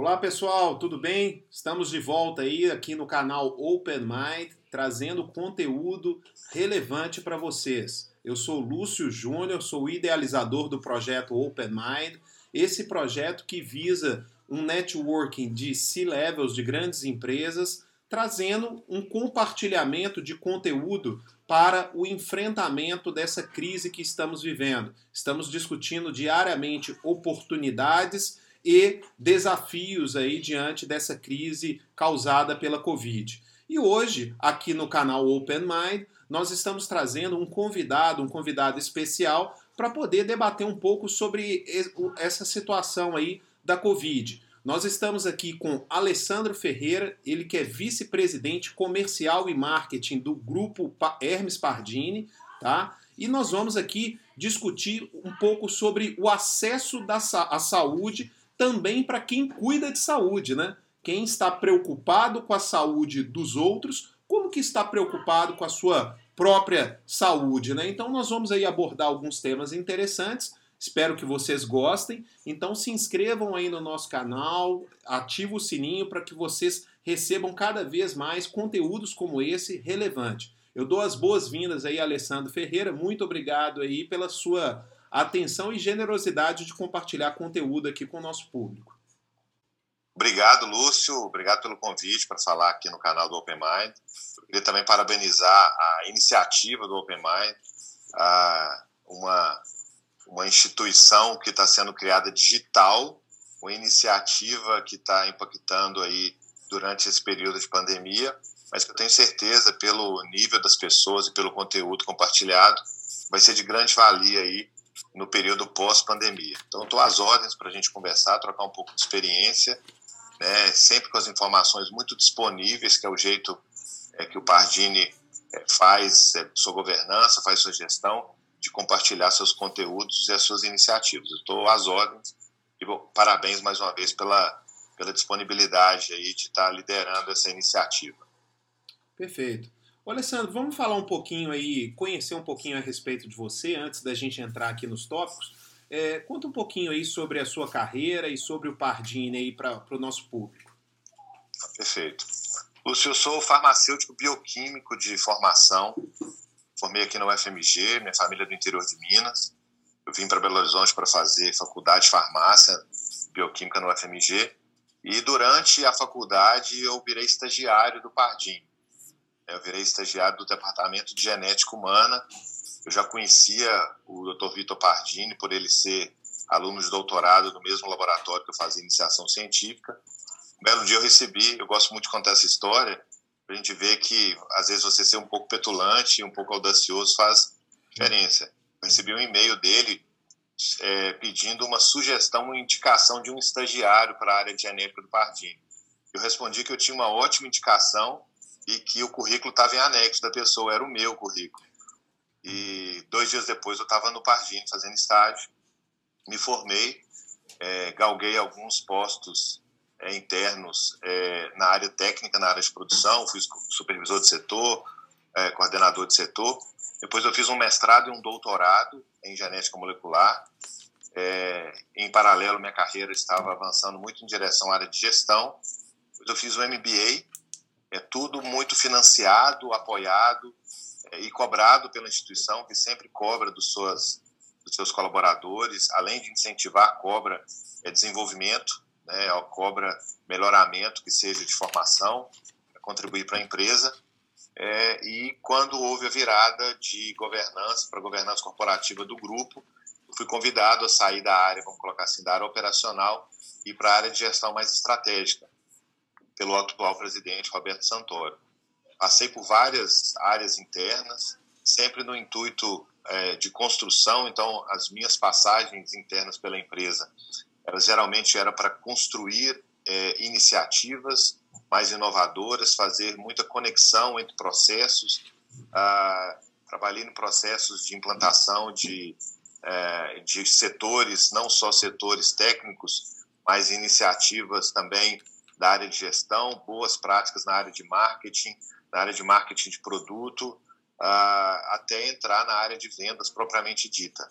Olá pessoal, tudo bem? Estamos de volta aí aqui no canal Open Mind, trazendo conteúdo relevante para vocês. Eu sou Lúcio Júnior, sou o idealizador do projeto Open Mind, esse projeto que visa um networking de C-levels de grandes empresas, trazendo um compartilhamento de conteúdo para o enfrentamento dessa crise que estamos vivendo. Estamos discutindo diariamente oportunidades e desafios aí diante dessa crise causada pela Covid. E hoje, aqui no canal Open Mind, nós estamos trazendo um convidado, um convidado especial, para poder debater um pouco sobre essa situação aí da Covid. Nós estamos aqui com Alessandro Ferreira, ele que é vice-presidente comercial e marketing do grupo Hermes Pardini, tá? E nós vamos aqui discutir um pouco sobre o acesso da, à saúde também para quem cuida de saúde, né? Quem está preocupado com a saúde dos outros, como que está preocupado com a sua própria saúde, né? Então nós vamos aí abordar alguns temas interessantes. Espero que vocês gostem. Então se inscrevam aí no nosso canal, ative o sininho para que vocês recebam cada vez mais conteúdos como esse relevante. Eu dou as boas-vindas aí, Alessandro Ferreira. Muito obrigado aí pela sua atenção e generosidade de compartilhar conteúdo aqui com o nosso público. Obrigado, Lúcio. Obrigado pelo convite para falar aqui no canal do Open Mind. Eu queria também parabenizar a iniciativa do Open Mind, uma, uma instituição que está sendo criada digital, uma iniciativa que está impactando aí durante esse período de pandemia, mas que eu tenho certeza, pelo nível das pessoas e pelo conteúdo compartilhado, vai ser de grande valia aí no período pós-pandemia. Então, estou às ordens para a gente conversar, trocar um pouco de experiência, né, sempre com as informações muito disponíveis, que é o jeito é, que o Pardini é, faz é, sua governança, faz sua gestão, de compartilhar seus conteúdos e as suas iniciativas. Estou às ordens e bom, parabéns mais uma vez pela, pela disponibilidade aí de estar liderando essa iniciativa. Perfeito. Alessandro, vamos falar um pouquinho aí, conhecer um pouquinho a respeito de você, antes da gente entrar aqui nos tópicos. É, conta um pouquinho aí sobre a sua carreira e sobre o Pardini aí para o nosso público. Perfeito. Lúcio, eu sou farmacêutico bioquímico de formação. Formei aqui na UFMG, minha família é do interior de Minas. Eu vim para Belo Horizonte para fazer faculdade de farmácia bioquímica no UFMG. E durante a faculdade eu virei estagiário do Pardini. Eu virei estagiário do Departamento de Genética Humana. Eu já conhecia o Dr. Vitor Pardini por ele ser aluno de doutorado no mesmo laboratório que eu fazia iniciação científica. Um belo dia eu recebi, eu gosto muito de contar essa história, para a gente ver que às vezes você ser um pouco petulante, um pouco audacioso faz diferença. Eu recebi um e-mail dele é, pedindo uma sugestão, uma indicação de um estagiário para a área de genética do Pardini. Eu respondi que eu tinha uma ótima indicação e que o currículo estava em anexo da pessoa, era o meu currículo. E dois dias depois eu estava no Pardini fazendo estágio, me formei, é, galguei alguns postos é, internos é, na área técnica, na área de produção, fui supervisor de setor, é, coordenador de setor. Depois eu fiz um mestrado e um doutorado em genética molecular. É, em paralelo, minha carreira estava avançando muito em direção à área de gestão. Depois eu fiz um MBA é tudo muito financiado, apoiado é, e cobrado pela instituição, que sempre cobra dos, suas, dos seus colaboradores, além de incentivar, cobra é, desenvolvimento, né, cobra melhoramento, que seja de formação, contribuir para a empresa. É, e quando houve a virada de governança para governança corporativa do grupo, fui convidado a sair da área, vamos colocar assim, da área operacional e para a área de gestão mais estratégica pelo atual presidente Roberto Santoro. Passei por várias áreas internas, sempre no intuito é, de construção, então as minhas passagens internas pela empresa, elas geralmente eram para construir é, iniciativas mais inovadoras, fazer muita conexão entre processos, ah, trabalhei em processos de implantação de, é, de setores, não só setores técnicos, mas iniciativas também da área de gestão, boas práticas na área de marketing, na área de marketing de produto, uh, até entrar na área de vendas propriamente dita.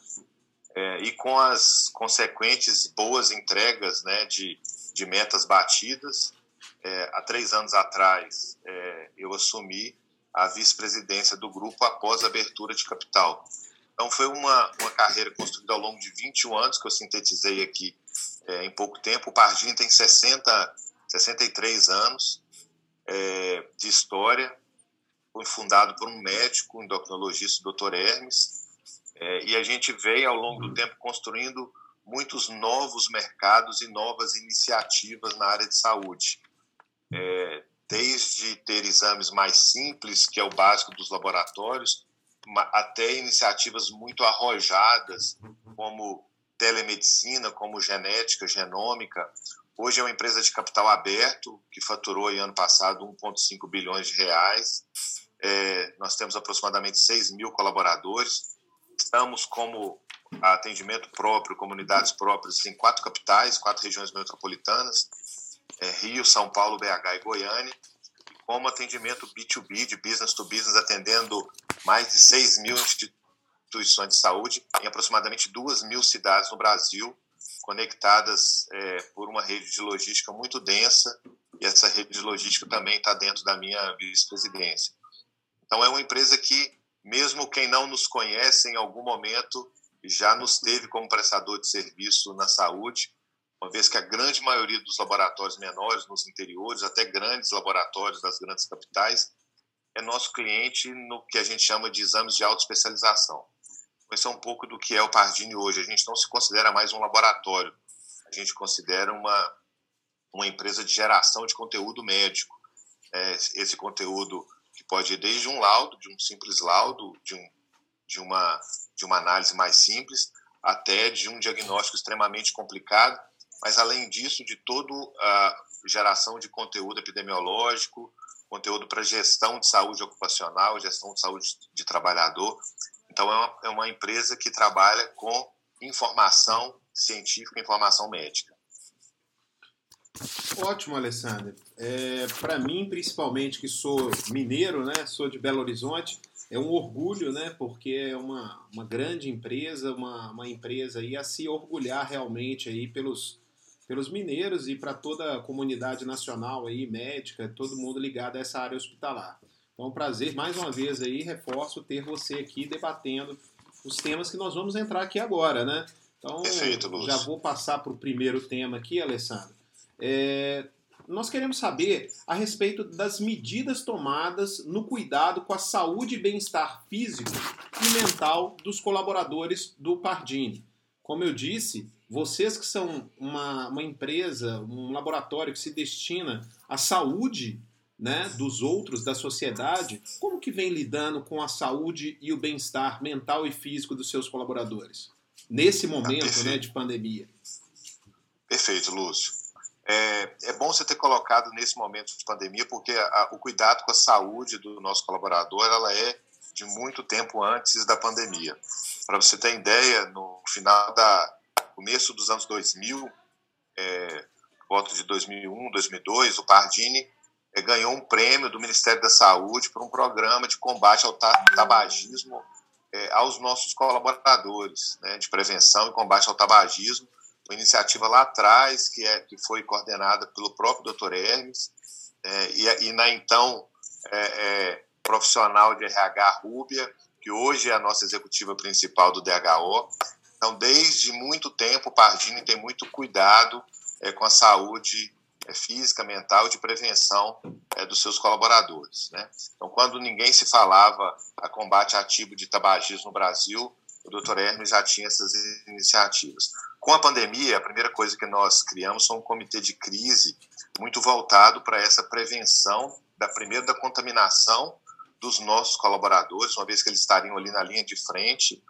é, e com as consequentes boas entregas né, de, de metas batidas, é, há três anos atrás é, eu assumi a vice-presidência do grupo após a abertura de capital. Então foi uma, uma carreira construída ao longo de 21 anos que eu sintetizei aqui é, em pouco tempo. O Pardini tem 60, 63 anos é, de história, foi fundado por um médico, um endocrinologista, Dr. Hermes, é, e a gente veio ao longo do tempo construindo muitos novos mercados e novas iniciativas na área de saúde. É, desde ter exames mais simples, que é o básico dos laboratórios, até iniciativas muito arrojadas, como telemedicina, como genética, genômica. Hoje é uma empresa de capital aberto, que faturou em ano passado 1,5 bilhões de reais. É, nós temos aproximadamente 6 mil colaboradores. Estamos como atendimento próprio, comunidades próprias em quatro capitais, quatro regiões metropolitanas, é, Rio, São Paulo, BH e Goiânia, como atendimento B2B, de business to business, atendendo mais de 6 mil instituições de saúde em aproximadamente 2 mil cidades no Brasil, conectadas é, por uma rede de logística muito densa, e essa rede de logística também está dentro da minha vice-presidência. Então, é uma empresa que, mesmo quem não nos conhece, em algum momento já nos teve como prestador de serviço na saúde, uma vez que a grande maioria dos laboratórios menores nos interiores, até grandes laboratórios das grandes capitais, é nosso cliente no que a gente chama de exames de alta é um pouco do que é o Pardini hoje. A gente não se considera mais um laboratório, a gente considera uma, uma empresa de geração de conteúdo médico. É, esse conteúdo que pode ir desde um laudo, de um simples laudo, de, um, de, uma, de uma análise mais simples, até de um diagnóstico extremamente complicado, mas além disso, de toda a geração de conteúdo epidemiológico, conteúdo para gestão de saúde ocupacional, gestão de saúde de trabalhador. Então, é uma, é uma empresa que trabalha com informação científica, informação médica. Ótimo, Alessandro. É, para mim, principalmente, que sou mineiro, né, sou de Belo Horizonte, é um orgulho, né, porque é uma, uma grande empresa, uma, uma empresa aí a se orgulhar realmente aí pelos, pelos mineiros e para toda a comunidade nacional aí, médica, todo mundo ligado a essa área hospitalar. Então, é um prazer, mais uma vez aí, reforço ter você aqui debatendo os temas que nós vamos entrar aqui agora, né? Então, Perfeito, já vou passar para o primeiro tema aqui, Alessandro. É, nós queremos saber a respeito das medidas tomadas no cuidado com a saúde e bem-estar físico e mental dos colaboradores do Pardini. Como eu disse, vocês que são uma, uma empresa, um laboratório que se destina à saúde né, dos outros, da sociedade, como que vem lidando com a saúde e o bem-estar mental e físico dos seus colaboradores? Nesse ah, momento né, de pandemia. Perfeito, Lúcio. É, é, bom você ter colocado nesse momento de pandemia, porque a, o cuidado com a saúde do nosso colaborador ela é de muito tempo antes da pandemia. Para você ter ideia, no final da, começo dos anos 2000, é, volta de 2001, 2002, o Pardini ganhou um prêmio do Ministério da Saúde por um programa de combate ao tabagismo é, aos nossos colaboradores, né, de prevenção e combate ao tabagismo, uma iniciativa lá atrás que, é, que foi coordenada pelo próprio Dr. Hermes é, e, e, na então é, é, profissional de RH Rúbia, que hoje é a nossa executiva principal do DHO, então, desde muito tempo, o Pardini tem muito cuidado é, com a saúde é, física, mental de prevenção é, dos seus colaboradores. Né? Então, quando ninguém se falava a combate ativo de tabagismo no Brasil, o Dr. Hermes já tinha essas iniciativas. Com a pandemia, a primeira coisa que nós criamos foi um comitê de crise muito voltado para essa prevenção, da primeira da contaminação dos nossos colaboradores, uma vez que eles estariam ali na linha de frente,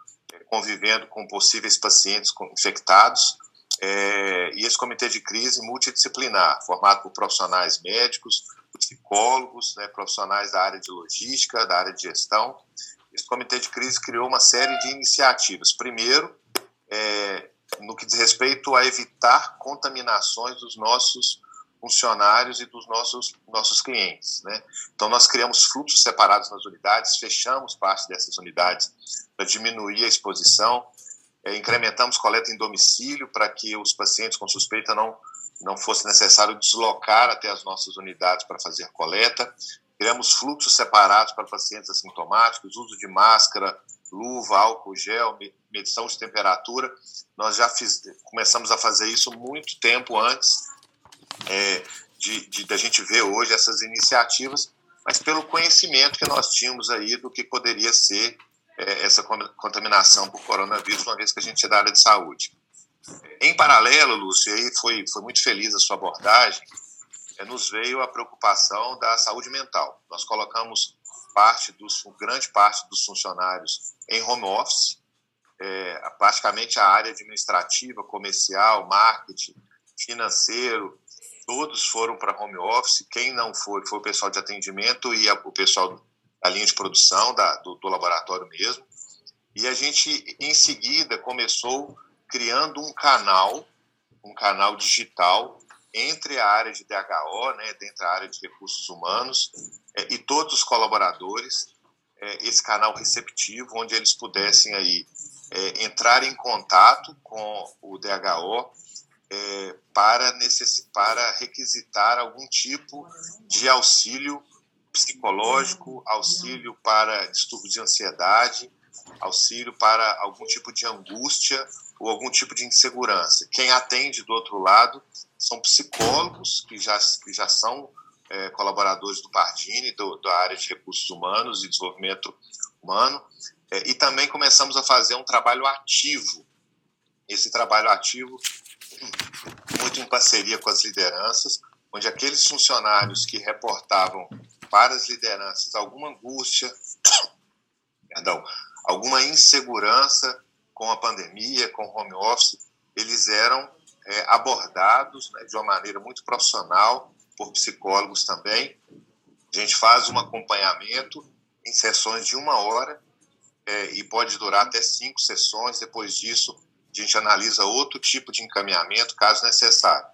convivendo com possíveis pacientes infectados, é, e esse comitê de crise multidisciplinar, formado por profissionais médicos, psicólogos, né, profissionais da área de logística, da área de gestão. Esse comitê de crise criou uma série de iniciativas. Primeiro, é, no que diz respeito a evitar contaminações dos nossos funcionários e dos nossos, nossos clientes. Né? Então, nós criamos fluxos separados nas unidades, fechamos parte dessas unidades para diminuir a exposição. É, incrementamos coleta em domicílio para que os pacientes com suspeita não, não fosse necessário deslocar até as nossas unidades para fazer coleta. Criamos fluxos separados para pacientes assintomáticos, uso de máscara, luva, álcool gel, medição de temperatura. Nós já fiz, começamos a fazer isso muito tempo antes é, de, de, de a gente ver hoje essas iniciativas, mas pelo conhecimento que nós tínhamos aí do que poderia ser é, essa contaminação por coronavírus, uma vez que a gente é da área de saúde. Em paralelo, Lúcio, aí foi, foi muito feliz a sua abordagem, é, nos veio a preocupação da saúde mental. Nós colocamos parte dos, grande parte dos funcionários em home office, é, praticamente a área administrativa, comercial, marketing, financeiro, todos foram para home office. Quem não foi, foi o pessoal de atendimento e a, o pessoal a linha de produção da, do, do laboratório mesmo. E a gente, em seguida, começou criando um canal, um canal digital entre a área de DHO, né, dentro da área de recursos humanos, é, e todos os colaboradores, é, esse canal receptivo, onde eles pudessem aí é, entrar em contato com o DHO é, para, necess... para requisitar algum tipo de auxílio psicológico, auxílio para distúrbios de ansiedade, auxílio para algum tipo de angústia ou algum tipo de insegurança. Quem atende do outro lado são psicólogos que já, que já são é, colaboradores do Pardini, do, da área de recursos humanos e desenvolvimento humano, é, e também começamos a fazer um trabalho ativo. Esse trabalho ativo, muito em parceria com as lideranças, onde aqueles funcionários que reportavam para as lideranças alguma angústia, perdão, alguma insegurança com a pandemia, com o home office, eles eram é, abordados né, de uma maneira muito profissional por psicólogos também. A gente faz um acompanhamento em sessões de uma hora é, e pode durar até cinco sessões. Depois disso, a gente analisa outro tipo de encaminhamento, caso necessário.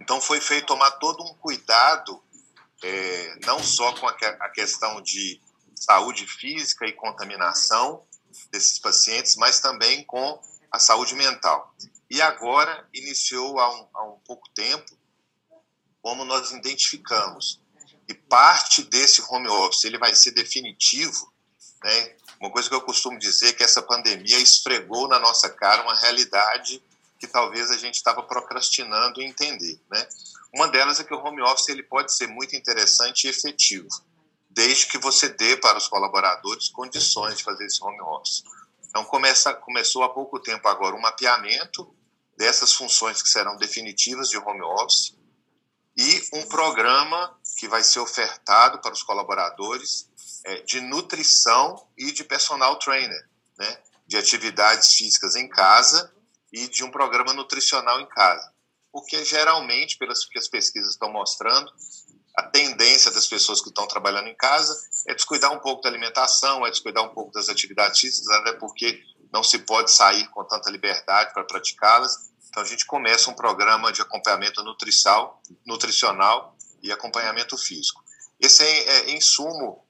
Então, foi feito tomar todo um cuidado é, não só com a, a questão de saúde física e contaminação desses pacientes, mas também com a saúde mental. E agora iniciou há um, há um pouco tempo, como nós identificamos, e parte desse home office ele vai ser definitivo, né? Uma coisa que eu costumo dizer é que essa pandemia esfregou na nossa cara uma realidade que talvez a gente estava procrastinando entender, né? Uma delas é que o home office ele pode ser muito interessante e efetivo, desde que você dê para os colaboradores condições de fazer esse home office. Então começa, começou há pouco tempo agora um mapeamento dessas funções que serão definitivas de home office e um programa que vai ser ofertado para os colaboradores é, de nutrição e de personal trainer, né, de atividades físicas em casa e de um programa nutricional em casa porque geralmente, pelas que as pesquisas estão mostrando, a tendência das pessoas que estão trabalhando em casa é descuidar um pouco da alimentação, é descuidar um pouco das atividades físicas, até porque não se pode sair com tanta liberdade para praticá-las. Então a gente começa um programa de acompanhamento nutricional, nutricional e acompanhamento físico. Esse é, é em sumo,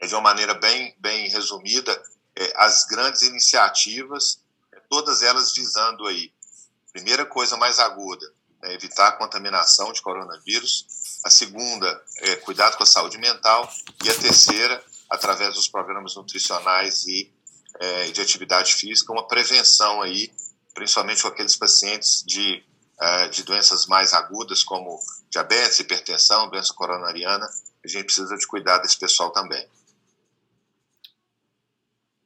é de uma maneira bem, bem resumida, é, as grandes iniciativas, é, todas elas visando aí Primeira coisa mais aguda é evitar a contaminação de coronavírus. A segunda é cuidado com a saúde mental. E a terceira, através dos programas nutricionais e é, de atividade física, uma prevenção aí, principalmente com aqueles pacientes de, é, de doenças mais agudas, como diabetes, hipertensão, doença coronariana. A gente precisa de cuidar desse pessoal também.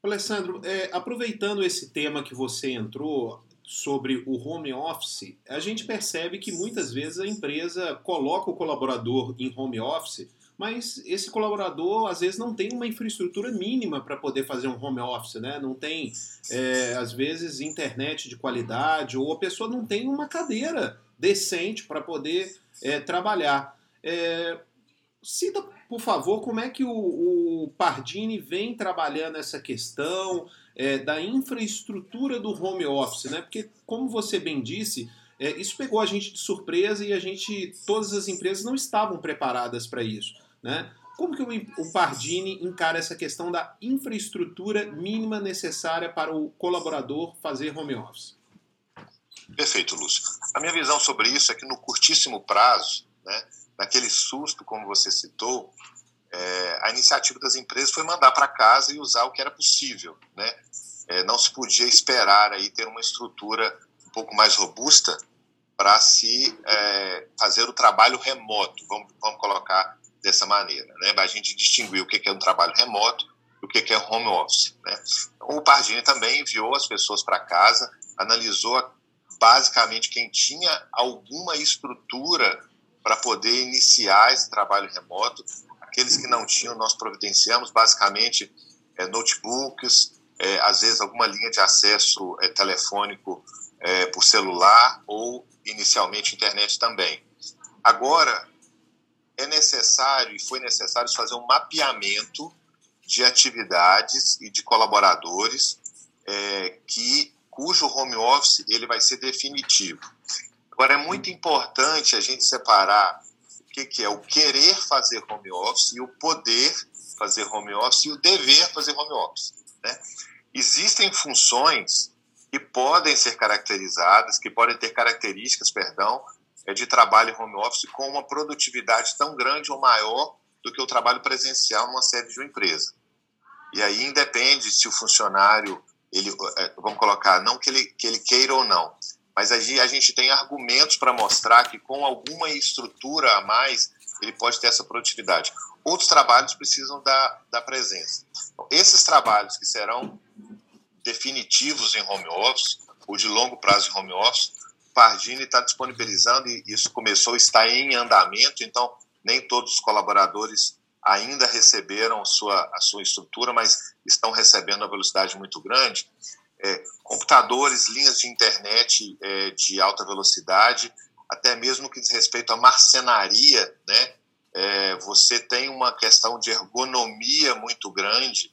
Alessandro, é, aproveitando esse tema que você entrou, sobre o home office, a gente percebe que muitas vezes a empresa coloca o colaborador em home office, mas esse colaborador às vezes não tem uma infraestrutura mínima para poder fazer um home office, né? Não tem, é, às vezes, internet de qualidade, ou a pessoa não tem uma cadeira decente para poder é, trabalhar. É, cita, por favor, como é que o, o Pardini vem trabalhando essa questão, é, da infraestrutura do home office, né? Porque, como você bem disse, é, isso pegou a gente de surpresa e a gente, todas as empresas não estavam preparadas para isso, né? Como que o Pardini encara essa questão da infraestrutura mínima necessária para o colaborador fazer home office? Perfeito, Lúcio. A minha visão sobre isso é que no curtíssimo prazo, né, naquele susto, como você citou, é, a iniciativa das empresas foi mandar para casa e usar o que era possível. Né? É, não se podia esperar aí ter uma estrutura um pouco mais robusta para se é, fazer o trabalho remoto, vamos, vamos colocar dessa maneira. Né? A gente distinguiu o que é um trabalho remoto e o que é home office. Né? O Pardini também enviou as pessoas para casa, analisou basicamente quem tinha alguma estrutura para poder iniciar esse trabalho remoto. Aqueles que não tinham, nós providenciamos basicamente é, notebooks, é, às vezes alguma linha de acesso é, telefônico é, por celular ou inicialmente internet também. Agora, é necessário e foi necessário fazer um mapeamento de atividades e de colaboradores é, que cujo home office ele vai ser definitivo. Agora, é muito importante a gente separar que, que é o querer fazer home office e o poder fazer home office e o dever fazer home office. Né? Existem funções que podem ser caracterizadas, que podem ter características, perdão, é de trabalho home office com uma produtividade tão grande ou maior do que o trabalho presencial numa sede de uma empresa. E aí independe se o funcionário, ele, é, vamos colocar, não que ele, que ele queira ou não, mas a gente tem argumentos para mostrar que com alguma estrutura a mais ele pode ter essa produtividade. Outros trabalhos precisam da, da presença. Então, esses trabalhos que serão definitivos em home office, ou de longo prazo em home office, Pardini está disponibilizando e isso começou, está em andamento, então nem todos os colaboradores ainda receberam sua, a sua estrutura, mas estão recebendo a velocidade muito grande é, computadores, linhas de internet é, de alta velocidade, até mesmo que diz respeito à marcenaria, né? É, você tem uma questão de ergonomia muito grande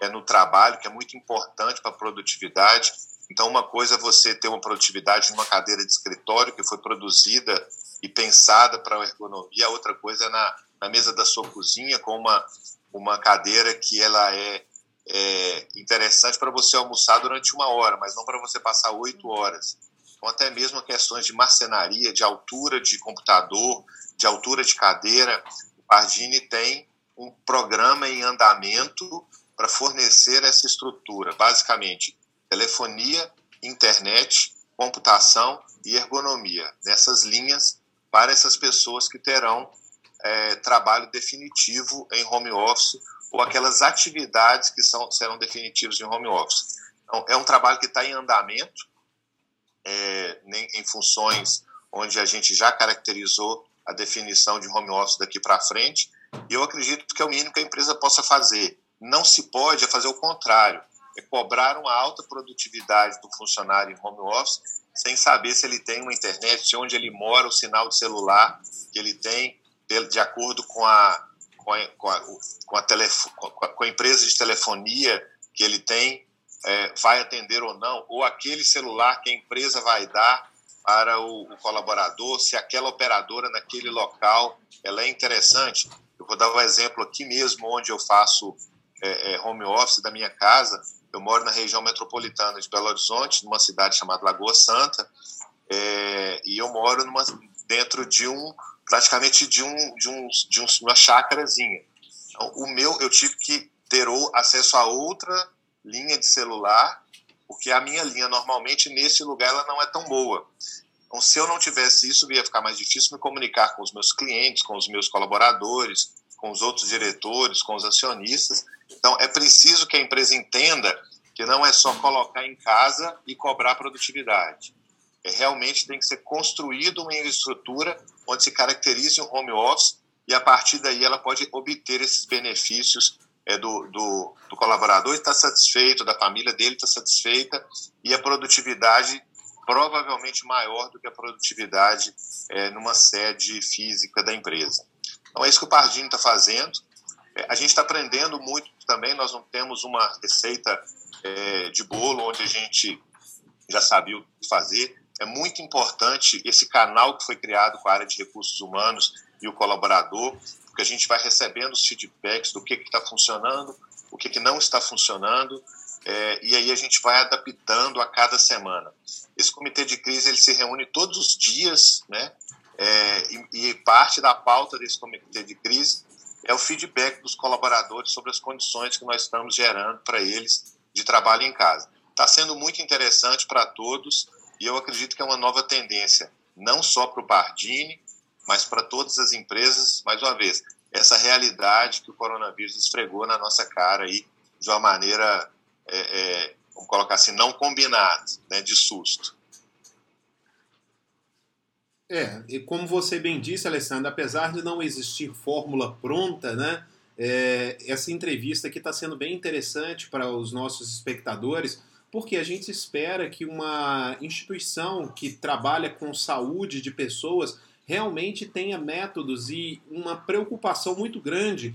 é, no trabalho, que é muito importante para a produtividade. Então, uma coisa é você ter uma produtividade numa cadeira de escritório que foi produzida e pensada para a ergonomia, outra coisa é na, na mesa da sua cozinha com uma, uma cadeira que ela é é, interessante para você almoçar durante uma hora, mas não para você passar oito horas. Então, até mesmo questões de marcenaria, de altura de computador, de altura de cadeira, o Pardini tem um programa em andamento para fornecer essa estrutura, basicamente telefonia, internet, computação e ergonomia, nessas linhas para essas pessoas que terão é, trabalho definitivo em home office ou aquelas atividades que são, serão definitivas em home office. Então, é um trabalho que está em andamento, é, em funções onde a gente já caracterizou a definição de home office daqui para frente, e eu acredito que é o mínimo que a empresa possa fazer. Não se pode é fazer o contrário, é cobrar uma alta produtividade do funcionário em home office sem saber se ele tem uma internet, de onde ele mora, o sinal de celular que ele tem, de acordo com a com a, com a, com a, telefo, com a empresa de telefonia que ele tem, é, vai atender ou não, ou aquele celular que a empresa vai dar para o, o, colaborador, se aquela operadora naquele local ela é interessante. Eu vou dar um exemplo aqui mesmo, onde eu faço é, é, home office da minha casa. Eu moro na região metropolitana de Belo Horizonte, numa cidade chamada Lagoa Santa, é, e eu moro numa, dentro de um praticamente de, um, de, um, de uma chácarazinha. Então, o meu, eu tive que ter acesso a outra linha de celular, porque a minha linha, normalmente, nesse lugar, ela não é tão boa. Então, se eu não tivesse isso, ia ficar mais difícil me comunicar com os meus clientes, com os meus colaboradores, com os outros diretores, com os acionistas. Então, é preciso que a empresa entenda que não é só colocar em casa e cobrar produtividade. É, realmente tem que ser construída uma infraestrutura onde se caracterize um home office e a partir daí ela pode obter esses benefícios é, do, do, do colaborador está satisfeito, da família dele está satisfeita e a produtividade provavelmente maior do que a produtividade é, numa sede física da empresa. Então é isso que o Pardini está fazendo. É, a gente está aprendendo muito também, nós não temos uma receita é, de bolo onde a gente já sabia o que fazer é muito importante esse canal que foi criado com a área de recursos humanos e o colaborador, porque a gente vai recebendo os feedbacks do que está funcionando, o que, que não está funcionando, é, e aí a gente vai adaptando a cada semana. Esse comitê de crise ele se reúne todos os dias, né? É, e, e, parte da pauta desse comitê de crise é o feedback dos colaboradores sobre as condições que nós estamos gerando para eles de trabalho em casa. Está sendo muito interessante para todos e eu acredito que é uma nova tendência, não só para o Bardini, mas para todas as empresas, mais uma vez, essa realidade que o coronavírus esfregou na nossa cara aí de uma maneira, é, é, vamos colocar assim, não combinada, né, de susto. É, e como você bem disse, Alessandro, apesar de não existir fórmula pronta, né, é, essa entrevista aqui está sendo bem interessante para os nossos espectadores, porque a gente espera que uma instituição que trabalha com saúde de pessoas realmente tenha métodos e uma preocupação muito grande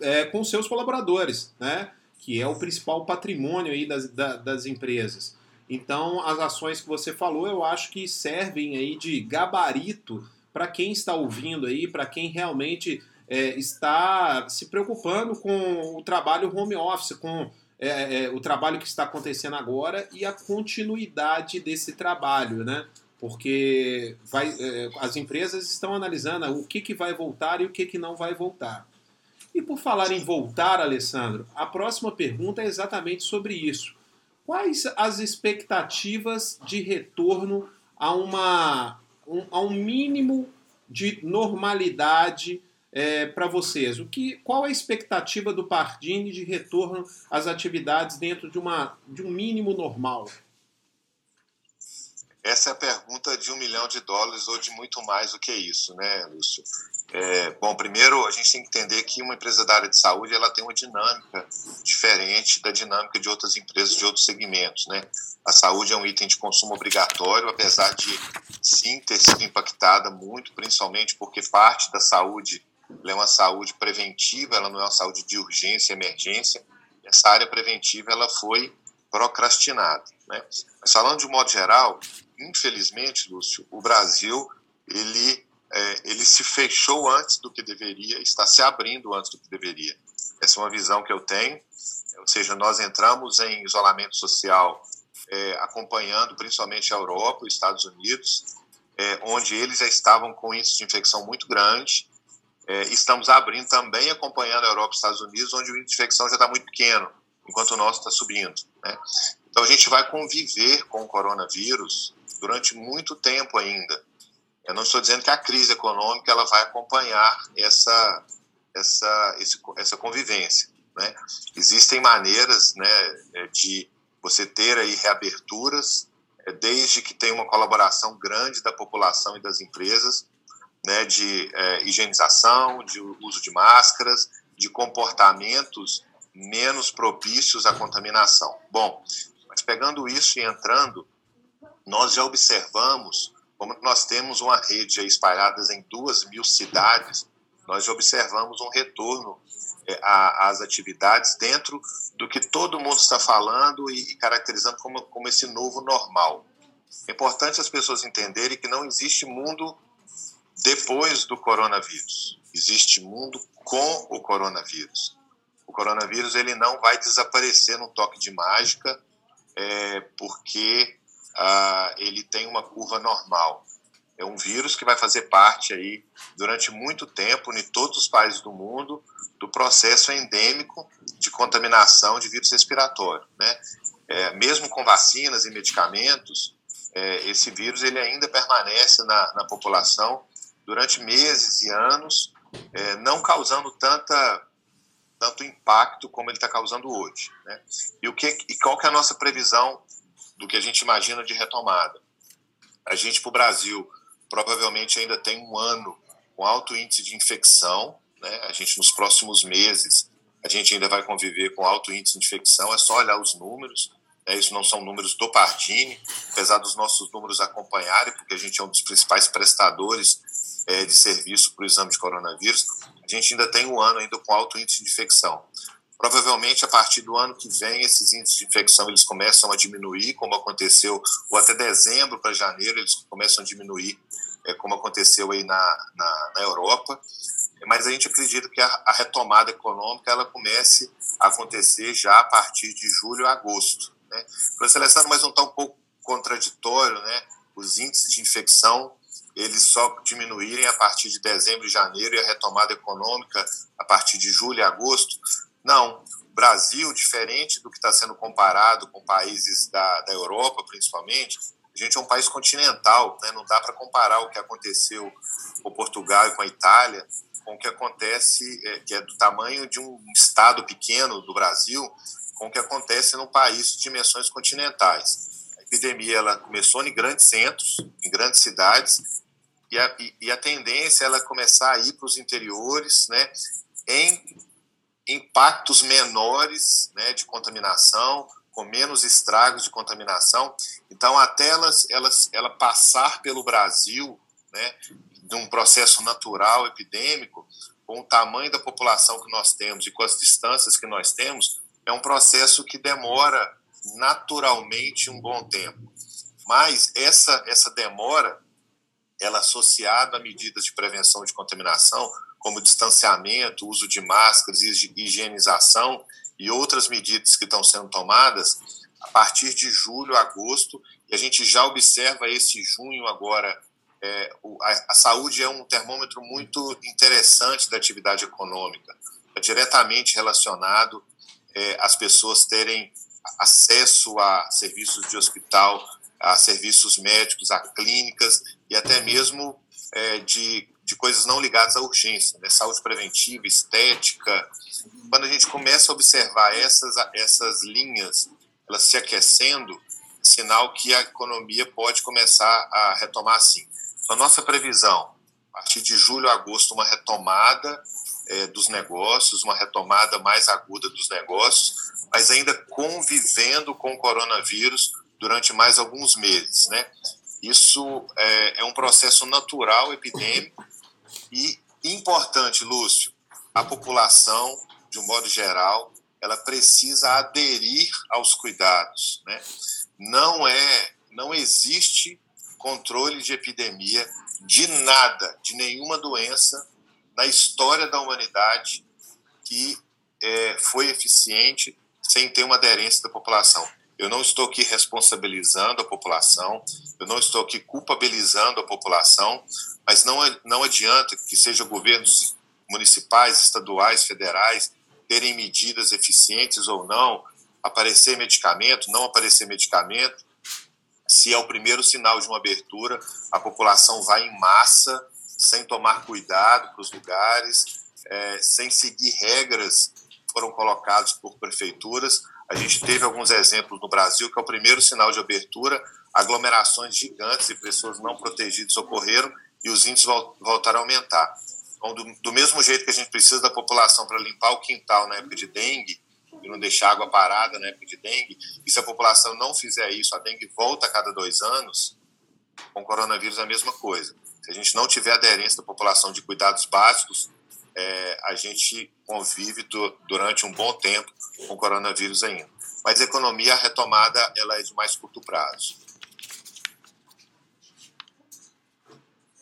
é, com seus colaboradores, né? que é o principal patrimônio aí das, das empresas. Então, as ações que você falou, eu acho que servem aí de gabarito para quem está ouvindo aí, para quem realmente é, está se preocupando com o trabalho home office, com é, é, o trabalho que está acontecendo agora e a continuidade desse trabalho, né? porque vai, é, as empresas estão analisando o que, que vai voltar e o que, que não vai voltar. E por falar em voltar, Alessandro, a próxima pergunta é exatamente sobre isso. Quais as expectativas de retorno a, uma, um, a um mínimo de normalidade é, para vocês? O que, qual a expectativa do Pardini de retorno às atividades dentro de, uma, de um mínimo normal? Essa é a pergunta de um milhão de dólares ou de muito mais do que isso, né, Lúcio? É, bom, primeiro a gente tem que entender que uma empresa da área de saúde ela tem uma dinâmica diferente da dinâmica de outras empresas de outros segmentos, né? A saúde é um item de consumo obrigatório, apesar de sim ter sido impactada muito, principalmente porque parte da saúde é uma saúde preventiva, ela não é uma saúde de urgência, emergência. Essa área preventiva ela foi procrastinada, né? Mas falando de um modo geral, infelizmente, Lúcio, o Brasil ele, é, ele se fechou antes do que deveria, está se abrindo antes do que deveria. Essa é uma visão que eu tenho, ou seja, nós entramos em isolamento social é, acompanhando principalmente a Europa, os Estados Unidos, é, onde eles já estavam com índice de infecção muito grande. É, estamos abrindo também acompanhando a Europa e os Estados Unidos, onde o índice de infecção já está muito pequeno, enquanto o nosso está subindo. Né? Então a gente vai conviver com o coronavírus durante muito tempo ainda. Eu não estou dizendo que a crise econômica ela vai acompanhar essa essa esse, essa convivência, né? Existem maneiras, né, de você ter aí reaberturas, é, desde que tenha uma colaboração grande da população e das empresas, né, de é, higienização, de uso de máscaras, de comportamentos menos propícios à contaminação. Bom, mas pegando isso e entrando nós já observamos, como nós temos uma rede espalhada em duas mil cidades, nós já observamos um retorno é, às atividades dentro do que todo mundo está falando e, caracterizando como, como esse novo normal. É importante as pessoas entenderem que não existe mundo depois do coronavírus. Existe mundo com o coronavírus. O coronavírus ele não vai desaparecer num toque de mágica, é, porque ah, ele tem uma curva normal. É um vírus que vai fazer parte aí durante muito tempo em todos os países do mundo do processo endêmico de contaminação de vírus respiratório, né? É, mesmo com vacinas e medicamentos, é, esse vírus ele ainda permanece na, na população durante meses e anos, é, não causando tanta tanto impacto como ele está causando hoje. Né? E, o que, e qual que é a nossa previsão do que a gente imagina de retomada. A gente, para o Brasil, provavelmente ainda tem um ano com alto índice de infecção, né? a gente, nos próximos meses, a gente ainda vai conviver com alto índice de infecção, é só olhar os números, né? isso não são números do Pardini, apesar dos nossos números acompanharem, porque a gente é um dos principais prestadores é, de serviço para o exame de coronavírus, a gente ainda tem um ano ainda com alto índice de infecção. Provavelmente a partir do ano que vem esses índices de infecção eles começam a diminuir, como aconteceu, ou até dezembro para janeiro eles começam a diminuir, é, como aconteceu aí na, na, na Europa. mas a gente acredita que a, a retomada econômica ela comece a acontecer já a partir de julho a agosto. Né? Professor Alessandro, mas não está um pouco contraditório, né? Os índices de infecção eles só diminuírem a partir de dezembro e janeiro e a retomada econômica a partir de julho e agosto? Não. O Brasil, diferente do que está sendo comparado com países da, da Europa, principalmente, a gente é um país continental, né? não dá para comparar o que aconteceu com Portugal e com a Itália com o que acontece, é, que é do tamanho de um estado pequeno do Brasil, com o que acontece num país de dimensões continentais. A epidemia ela começou em grandes centros, em grandes cidades, e a, e a tendência é ela começar a ir para os interiores, né, em impactos menores né, de contaminação, com menos estragos de contaminação. Então, até elas, elas, ela passar pelo Brasil, né, de um processo natural epidêmico, com o tamanho da população que nós temos e com as distâncias que nós temos, é um processo que demora naturalmente um bom tempo. Mas essa, essa demora, ela associada a medidas de prevenção de contaminação, como distanciamento, uso de máscaras, higienização e outras medidas que estão sendo tomadas, a partir de julho, agosto, e a gente já observa esse junho agora é, a, a, saúde é um termômetro muito interessante da atividade econômica. É diretamente relacionado é, às pessoas terem acesso a serviços de hospital, a serviços médicos, a clínicas e até mesmo é, de, de coisas não ligadas à urgência, né? saúde preventiva, estética. Quando a gente começa a observar essas, essas linhas, elas se aquecendo, sinal que a economia pode começar a retomar assim. A nossa previsão, a partir de julho a agosto, uma retomada é, dos negócios, uma retomada mais aguda dos negócios, mas ainda convivendo com o coronavírus durante mais alguns meses, né? Isso é, é um processo natural, epidêmico e importante, Lúcio, a população, de um modo geral, ela precisa aderir aos cuidados, né? Não é, não existe controle de epidemia de nada, de nenhuma doença na história da humanidade que é, foi eficiente sem ter uma aderência da população. Eu não estou aqui responsabilizando a população, eu não estou aqui culpabilizando a população, mas não, não adianta que sejam governos municipais, estaduais, federais terem medidas eficientes ou não, aparecer medicamento, não aparecer medicamento, se é o primeiro sinal de uma abertura, a população vai em massa, sem tomar cuidado para os lugares, é, sem seguir regras que foram colocadas por prefeituras. A gente teve alguns exemplos no Brasil que é o primeiro sinal de abertura, aglomerações gigantes e pessoas não protegidas ocorreram e os índices voltaram a aumentar. Então, do, do mesmo jeito que a gente precisa da população para limpar o quintal na época de dengue, e não deixar água parada na época de dengue, e se a população não fizer isso, a dengue volta a cada dois anos, com o coronavírus é a mesma coisa. Se a gente não tiver aderência da população de cuidados básicos, é, a gente convive do, durante um bom tempo com o coronavírus ainda. Mas a economia, a retomada, ela é de mais curto prazo.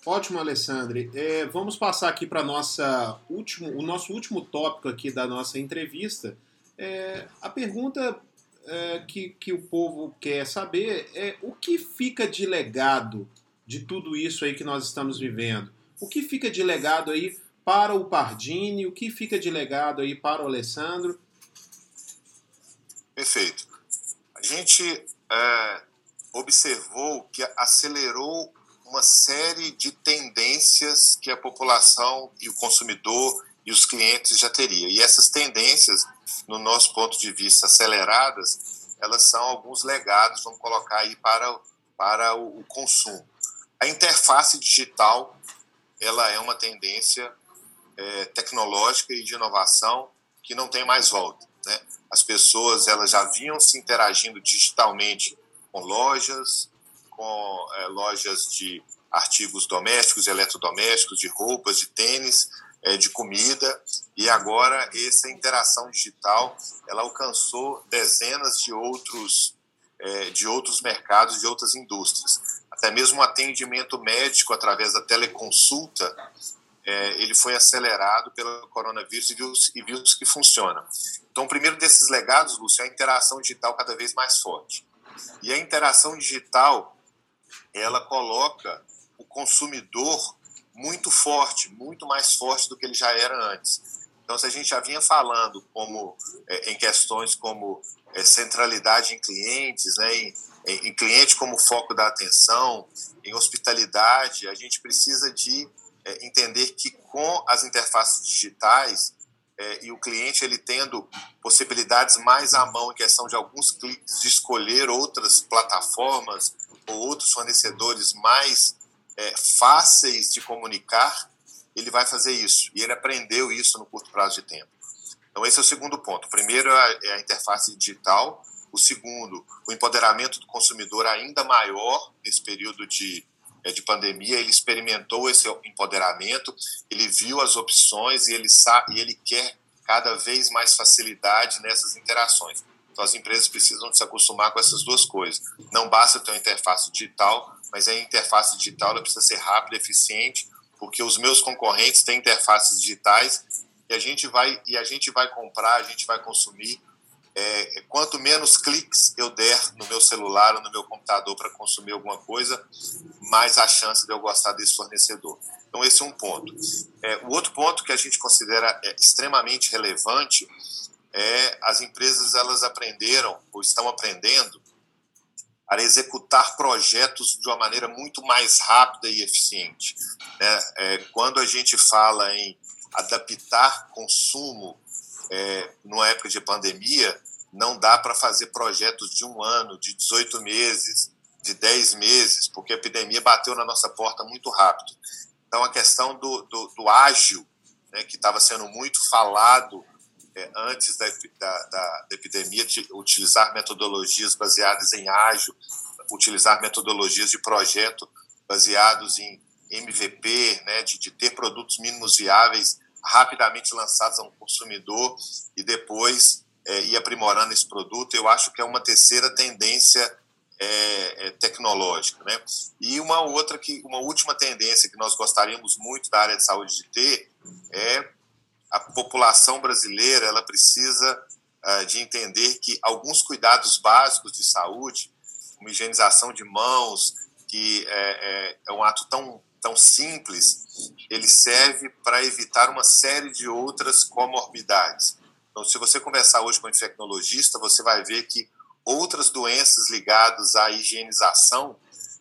Ótimo, Alessandre. É, vamos passar aqui para nossa último, o nosso último tópico aqui da nossa entrevista, é, a pergunta é, que, que o povo quer saber é o que fica de legado de tudo isso aí que nós estamos vivendo? O que fica de legado aí para o Pardini? O que fica de legado aí para o Alessandro? Perfeito. A gente é, observou que acelerou uma série de tendências que a população e o consumidor e os clientes já teriam. E essas tendências no nosso ponto de vista, aceleradas, elas são alguns legados, vamos colocar aí para, para o, o consumo. A interface digital, ela é uma tendência é, tecnológica e de inovação que não tem mais volta. Né? As pessoas elas já vinham se interagindo digitalmente com lojas, com é, lojas de artigos domésticos, eletrodomésticos, de roupas, de tênis, é, de comida e agora essa interação digital ela alcançou dezenas de outros é, de outros mercados de outras indústrias até mesmo o atendimento médico através da teleconsulta é, ele foi acelerado pelo coronavírus e viu, e viu que funciona. Então, o primeiro desses legados, Lúcio, é a interação digital cada vez mais forte. E a interação digital, ela coloca o consumidor muito forte, muito mais forte do que ele já era antes. Então, se a gente já vinha falando como é, em questões como é, centralidade em clientes, né, em, em, cliente como foco da atenção, em hospitalidade, a gente precisa de é, entender que com as interfaces digitais é, e o cliente ele tendo possibilidades mais à mão em questão de alguns cliques de escolher outras plataformas ou outros fornecedores mais é, fáceis de comunicar, ele vai fazer isso. E ele aprendeu isso no curto prazo de tempo. Então, esse é o segundo ponto. O primeiro é a interface digital. O segundo, o empoderamento do consumidor ainda maior nesse período de, é, de pandemia. Ele experimentou esse empoderamento, ele viu as opções e ele, sabe, e ele quer cada vez mais facilidade nessas interações. Então, as empresas precisam se acostumar com essas duas coisas. Não basta ter uma interface digital, mas a interface digital precisa ser rápida, eficiente, porque os meus concorrentes têm interfaces digitais e a gente vai e a gente vai comprar, a gente vai consumir. É, quanto menos cliques eu der no meu celular ou no meu computador para consumir alguma coisa, mais a chance de eu gostar desse fornecedor. Então esse é um ponto. É, o outro ponto que a gente considera é, extremamente relevante é as empresas elas aprenderam ou estão aprendendo para executar projetos de uma maneira muito mais rápida e eficiente. Né? É, quando a gente fala em adaptar consumo é, numa época de pandemia, não dá para fazer projetos de um ano, de 18 meses, de 10 meses, porque a epidemia bateu na nossa porta muito rápido. Então, a questão do, do, do ágil, né, que estava sendo muito falado é, antes da, da, da, epidemia, de utilizar metodologias baseadas em ágil, utilizar metodologias de projeto baseados em MVP, né, de, de ter produtos mínimos viáveis rapidamente lançados a um consumidor e depois é, ir aprimorando esse produto. Eu acho que é uma terceira tendência é, é, tecnológica, né? E uma outra que, uma última tendência que nós gostaríamos muito da área de saúde de ter é a população brasileira ela precisa uh, de entender que alguns cuidados básicos de saúde, como higienização de mãos, que é, é, é um ato tão, tão simples, ele serve para evitar uma série de outras comorbidades. Então, se você conversar hoje com um infectologista, você vai ver que outras doenças ligadas à higienização,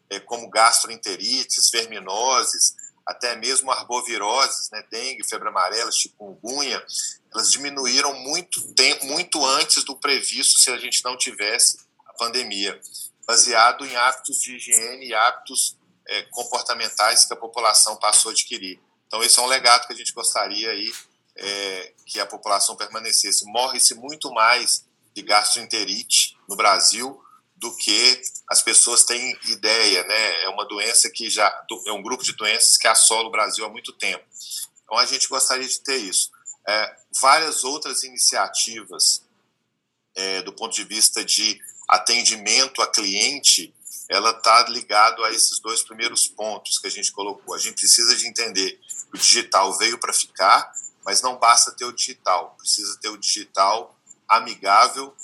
é, como gastroenterites, verminoses, até mesmo arboviroses, né, dengue, febre amarela, chikungunya, elas diminuíram muito tempo, muito antes do previsto se a gente não tivesse a pandemia, baseado em hábitos de higiene e hábitos é, comportamentais que a população passou a adquirir. Então esse é um legado que a gente gostaria aí é, que a população permanecesse. Morre-se muito mais de gastroenterite no Brasil do que as pessoas têm ideia, né? É uma doença que já é um grupo de doenças que assola o Brasil há muito tempo. Então a gente gostaria de ter isso. É, várias outras iniciativas é, do ponto de vista de atendimento a cliente, ela está ligado a esses dois primeiros pontos que a gente colocou. A gente precisa de entender que o digital veio para ficar, mas não basta ter o digital, precisa ter o digital amigável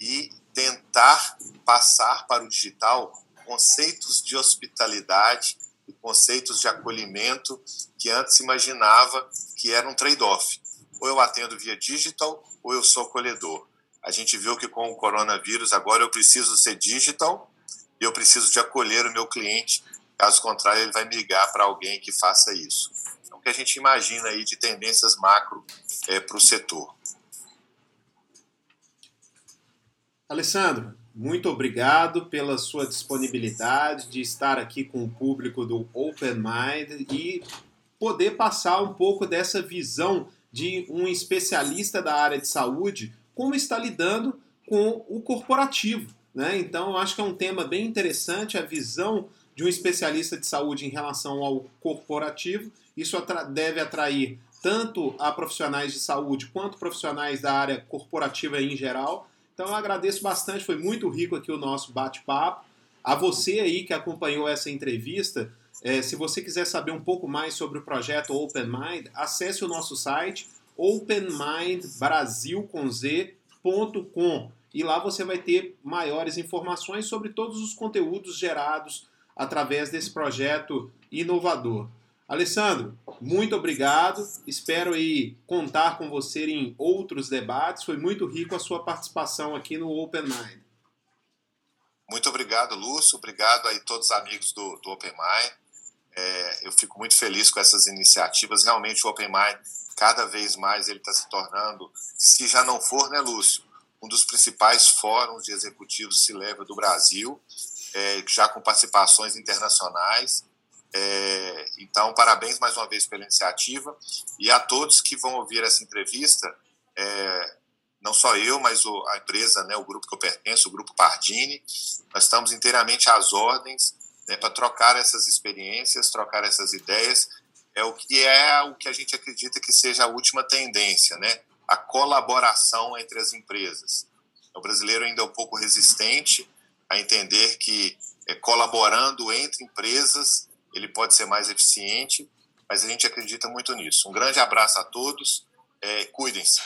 e tentar passar para o digital conceitos de hospitalidade e conceitos de acolhimento que antes imaginava que era um trade-off. Ou eu atendo via digital ou eu sou acolhedor. A gente viu que com o coronavírus agora eu preciso ser digital e eu preciso de acolher o meu cliente. Caso contrário, ele vai migrar para alguém que faça isso. O que a gente imagina aí de tendências macro é, para o setor. Alessandro, muito obrigado pela sua disponibilidade de estar aqui com o público do Open Mind e poder passar um pouco dessa visão de um especialista da área de saúde, como está lidando com o corporativo. Né? Então, eu acho que é um tema bem interessante a visão de um especialista de saúde em relação ao corporativo. Isso atra deve atrair tanto a profissionais de saúde quanto profissionais da área corporativa em geral então eu agradeço bastante, foi muito rico aqui o nosso bate-papo. A você aí que acompanhou essa entrevista, É, se você quiser saber um pouco mais sobre o projeto Open Mind, acesse o nosso site openmindbrasil.com e lá você vai ter maiores informações sobre todos os conteúdos gerados através desse projeto inovador. Alessandro, muito obrigado. Espero aí contar com você em outros debates. Foi muito rico a sua participação aqui no Open Mind. Muito obrigado, Lúcio. Obrigado aí todos os amigos do, do Open Mind. É, eu fico muito feliz com essas iniciativas. Realmente o Open Mind, cada vez mais ele está se tornando, se já não for, né, Lúcio, um dos principais fóruns de executivos se leva do Brasil, é, já com participações internacionais. É, então, parabéns mais uma vez pela iniciativa e a todos que vão ouvir essa entrevista. É, não só eu, mas o, a empresa, né, o grupo que eu pertenço, o Grupo Pardini, nós estamos inteiramente às ordens né, para trocar essas experiências, trocar essas ideias, é o que é o que a gente acredita que seja a última tendência, né? A colaboração entre as empresas. O brasileiro ainda é um pouco resistente a entender que é, colaborando entre empresas ele pode ser mais eficiente, mas a gente acredita muito nisso. Um grande abraço a todos, é, cuidem-se.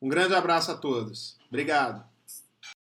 Um grande abraço a todos. Obrigado.